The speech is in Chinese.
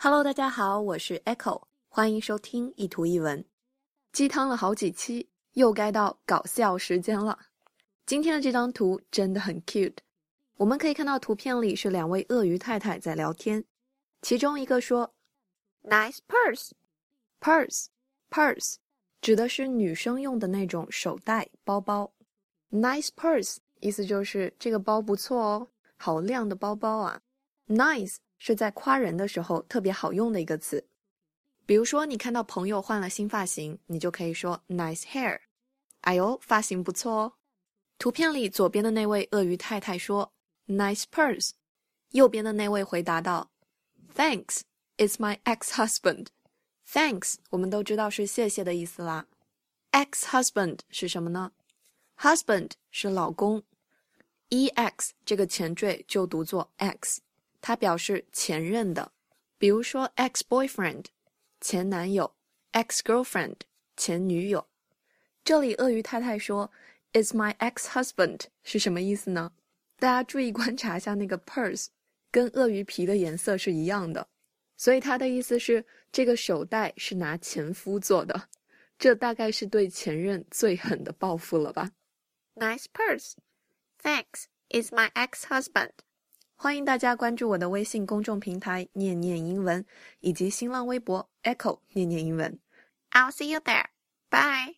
Hello，大家好，我是 Echo，欢迎收听一图一文。鸡汤了好几期，又该到搞笑时间了。今天的这张图真的很 cute。我们可以看到图片里是两位鳄鱼太太在聊天，其中一个说：“Nice purse。”purse，purse 指的是女生用的那种手袋包包。Nice purse 意思就是这个包不错哦，好亮的包包啊。Nice。是在夸人的时候特别好用的一个词，比如说你看到朋友换了新发型，你就可以说 nice hair，哎呦，发型不错哦。图片里左边的那位鳄鱼太太说 nice purse，右边的那位回答道 thanks，it's my ex-husband。thanks 我们都知道是谢谢的意思啦，ex-husband 是什么呢？husband 是老公，ex 这个前缀就读作 ex。它表示前任的，比如说 ex boyfriend 前男友，ex girlfriend 前女友。这里鳄鱼太太说 is my ex husband 是什么意思呢？大家注意观察一下那个 purse，跟鳄鱼皮的颜色是一样的，所以它的意思是这个手袋是拿前夫做的，这大概是对前任最狠的报复了吧？Nice purse，thanks is my ex husband。欢迎大家关注我的微信公众平台“念念英文”以及新浪微博 “Echo 念念英文”。I'll see you there. Bye.